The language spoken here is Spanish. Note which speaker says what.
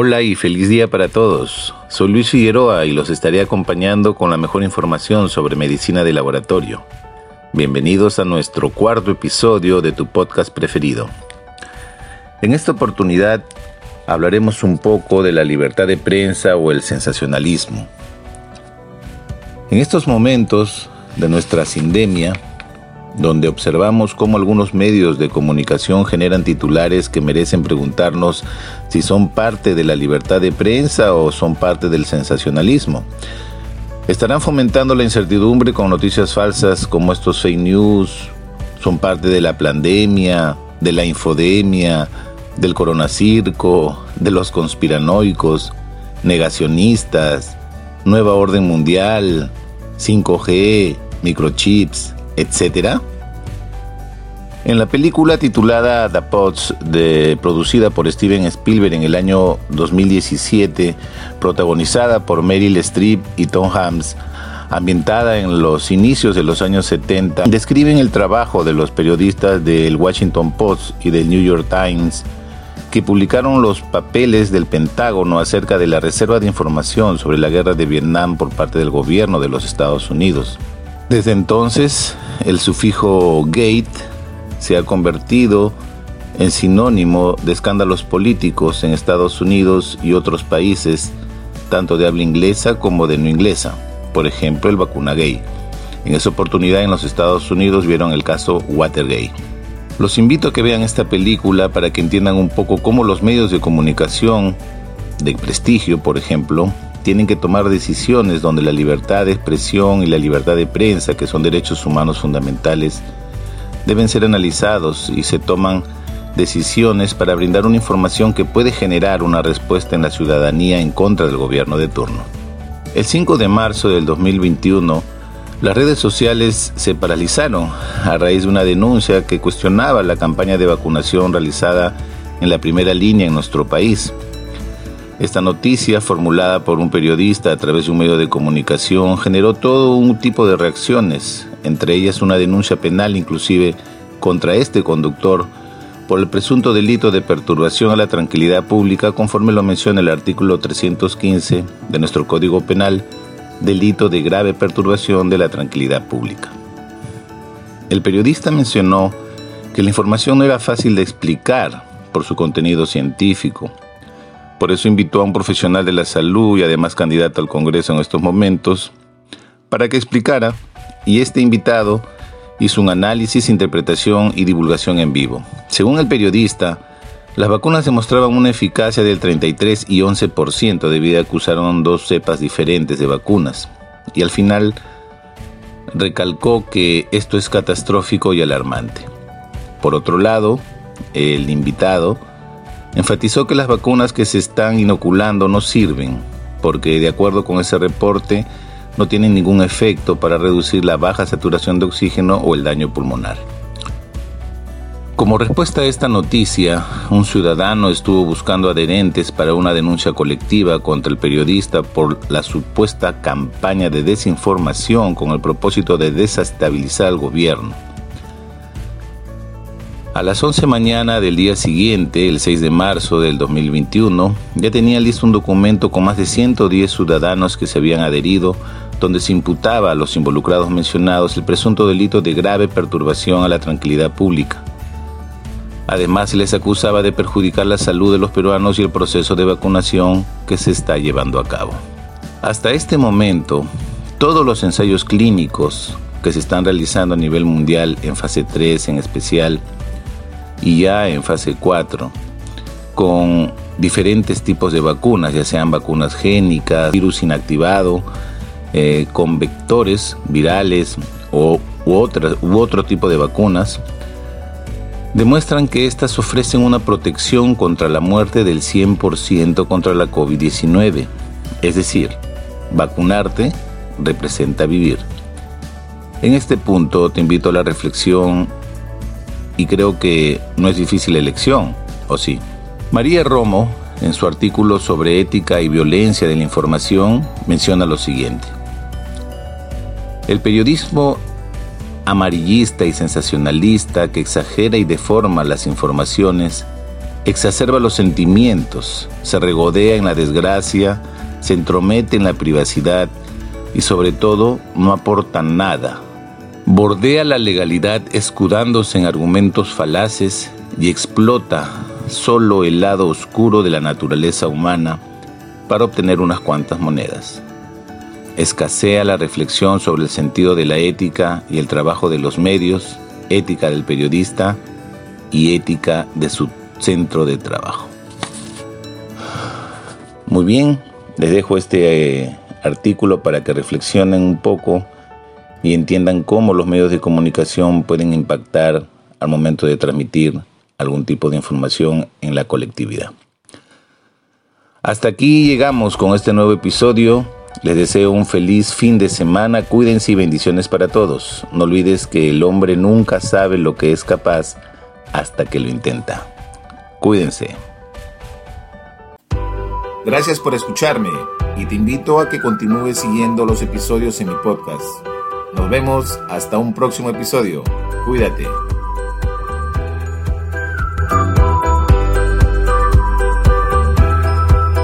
Speaker 1: Hola y feliz día para todos. Soy Luis Figueroa y los estaré acompañando con la mejor información sobre medicina de laboratorio. Bienvenidos a nuestro cuarto episodio de tu podcast preferido. En esta oportunidad hablaremos un poco de la libertad de prensa o el sensacionalismo. En estos momentos de nuestra sindemia, donde observamos cómo algunos medios de comunicación generan titulares que merecen preguntarnos si son parte de la libertad de prensa o son parte del sensacionalismo. Estarán fomentando la incertidumbre con noticias falsas como estos fake news, son parte de la pandemia, de la infodemia, del coronacirco, de los conspiranoicos, negacionistas, nueva orden mundial, 5G, microchips, etc. En la película titulada The Pots, producida por Steven Spielberg en el año 2017, protagonizada por Meryl Streep y Tom Hanks, ambientada en los inicios de los años 70, describen el trabajo de los periodistas del Washington Post y del New York Times que publicaron los papeles del Pentágono acerca de la reserva de información sobre la guerra de Vietnam por parte del gobierno de los Estados Unidos. Desde entonces, el sufijo gate se ha convertido en sinónimo de escándalos políticos en Estados Unidos y otros países, tanto de habla inglesa como de no inglesa, por ejemplo el vacuna gay. En esa oportunidad en los Estados Unidos vieron el caso Watergate. Los invito a que vean esta película para que entiendan un poco cómo los medios de comunicación, de prestigio por ejemplo, tienen que tomar decisiones donde la libertad de expresión y la libertad de prensa, que son derechos humanos fundamentales, deben ser analizados y se toman decisiones para brindar una información que puede generar una respuesta en la ciudadanía en contra del gobierno de turno. El 5 de marzo del 2021, las redes sociales se paralizaron a raíz de una denuncia que cuestionaba la campaña de vacunación realizada en la primera línea en nuestro país. Esta noticia, formulada por un periodista a través de un medio de comunicación, generó todo un tipo de reacciones, entre ellas una denuncia penal inclusive contra este conductor por el presunto delito de perturbación a la tranquilidad pública conforme lo menciona el artículo 315 de nuestro Código Penal, delito de grave perturbación de la tranquilidad pública. El periodista mencionó que la información no era fácil de explicar por su contenido científico, por eso invitó a un profesional de la salud y además candidato al Congreso en estos momentos para que explicara y este invitado hizo un análisis, interpretación y divulgación en vivo. Según el periodista, las vacunas demostraban una eficacia del 33 y 11% debido a que usaron dos cepas diferentes de vacunas. Y al final recalcó que esto es catastrófico y alarmante. Por otro lado, el invitado Enfatizó que las vacunas que se están inoculando no sirven, porque de acuerdo con ese reporte no tienen ningún efecto para reducir la baja saturación de oxígeno o el daño pulmonar. Como respuesta a esta noticia, un ciudadano estuvo buscando adherentes para una denuncia colectiva contra el periodista por la supuesta campaña de desinformación con el propósito de desestabilizar al gobierno. A las 11 mañana del día siguiente, el 6 de marzo del 2021, ya tenía listo un documento con más de 110 ciudadanos que se habían adherido, donde se imputaba a los involucrados mencionados el presunto delito de grave perturbación a la tranquilidad pública. Además, se les acusaba de perjudicar la salud de los peruanos y el proceso de vacunación que se está llevando a cabo. Hasta este momento, todos los ensayos clínicos que se están realizando a nivel mundial en fase 3 en especial y ya en fase 4 con diferentes tipos de vacunas, ya sean vacunas génicas, virus inactivado, eh, con vectores virales o, u, u otro tipo de vacunas, demuestran que éstas ofrecen una protección contra la muerte del 100% contra la COVID-19. Es decir, vacunarte representa vivir. En este punto te invito a la reflexión y creo que no es difícil elección, ¿o sí? María Romo, en su artículo sobre ética y violencia de la información, menciona lo siguiente. El periodismo amarillista y sensacionalista que exagera y deforma las informaciones, exacerba los sentimientos, se regodea en la desgracia, se entromete en la privacidad y sobre todo no aporta nada. Bordea la legalidad escudándose en argumentos falaces y explota solo el lado oscuro de la naturaleza humana para obtener unas cuantas monedas. Escasea la reflexión sobre el sentido de la ética y el trabajo de los medios, ética del periodista y ética de su centro de trabajo. Muy bien, les dejo este eh, artículo para que reflexionen un poco y entiendan cómo los medios de comunicación pueden impactar al momento de transmitir algún tipo de información en la colectividad. Hasta aquí llegamos con este nuevo episodio. Les deseo un feliz fin de semana, cuídense y bendiciones para todos. No olvides que el hombre nunca sabe lo que es capaz hasta que lo intenta. Cuídense.
Speaker 2: Gracias por escucharme y te invito a que continúes siguiendo los episodios en mi podcast. Nos vemos hasta un próximo episodio. Cuídate.